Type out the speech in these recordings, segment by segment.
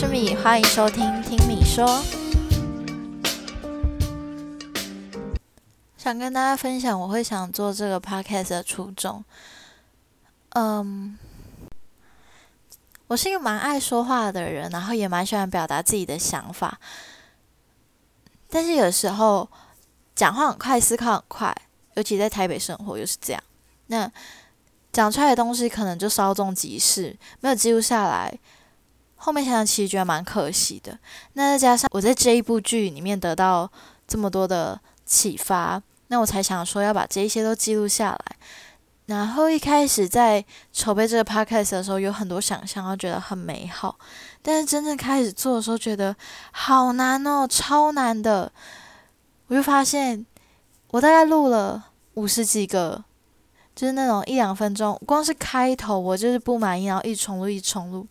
是米，欢迎收听听米说。想跟大家分享，我会想做这个 podcast 的初衷。嗯，我是一个蛮爱说话的人，然后也蛮喜欢表达自己的想法。但是有时候讲话很快，思考很快，尤其在台北生活又是这样。那讲出来的东西可能就稍纵即逝，没有记录下来。后面想想，其实觉得蛮可惜的。那再加上我在这一部剧里面得到这么多的启发，那我才想说要把这一些都记录下来。然后一开始在筹备这个 podcast 的时候，有很多想象，然后觉得很美好。但是真正开始做的时候，觉得好难哦，超难的。我就发现，我大概录了五十几个，就是那种一两分钟，光是开头我就是不满意，然后一重录一重录。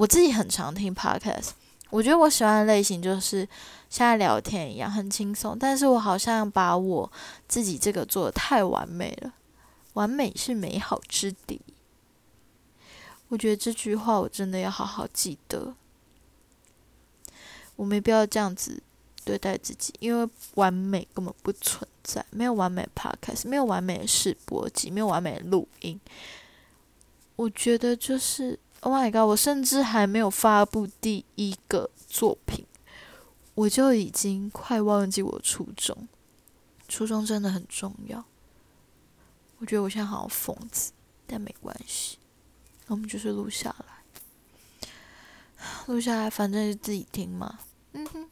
我自己很常听 podcast，我觉得我喜欢的类型就是像聊天一样，很轻松。但是我好像把我自己这个做的太完美了，完美是美好之敌。我觉得这句话我真的要好好记得，我没必要这样子对待自己，因为完美根本不存在，没有完美 podcast，没有完美的试播集，没有完美的录音。我觉得就是。Oh my god！我甚至还没有发布第一个作品，我就已经快忘记我初衷。初衷真的很重要。我觉得我现在好像疯子，但没关系，我们就是录下来，录下来，反正就自己听嘛。嗯哼，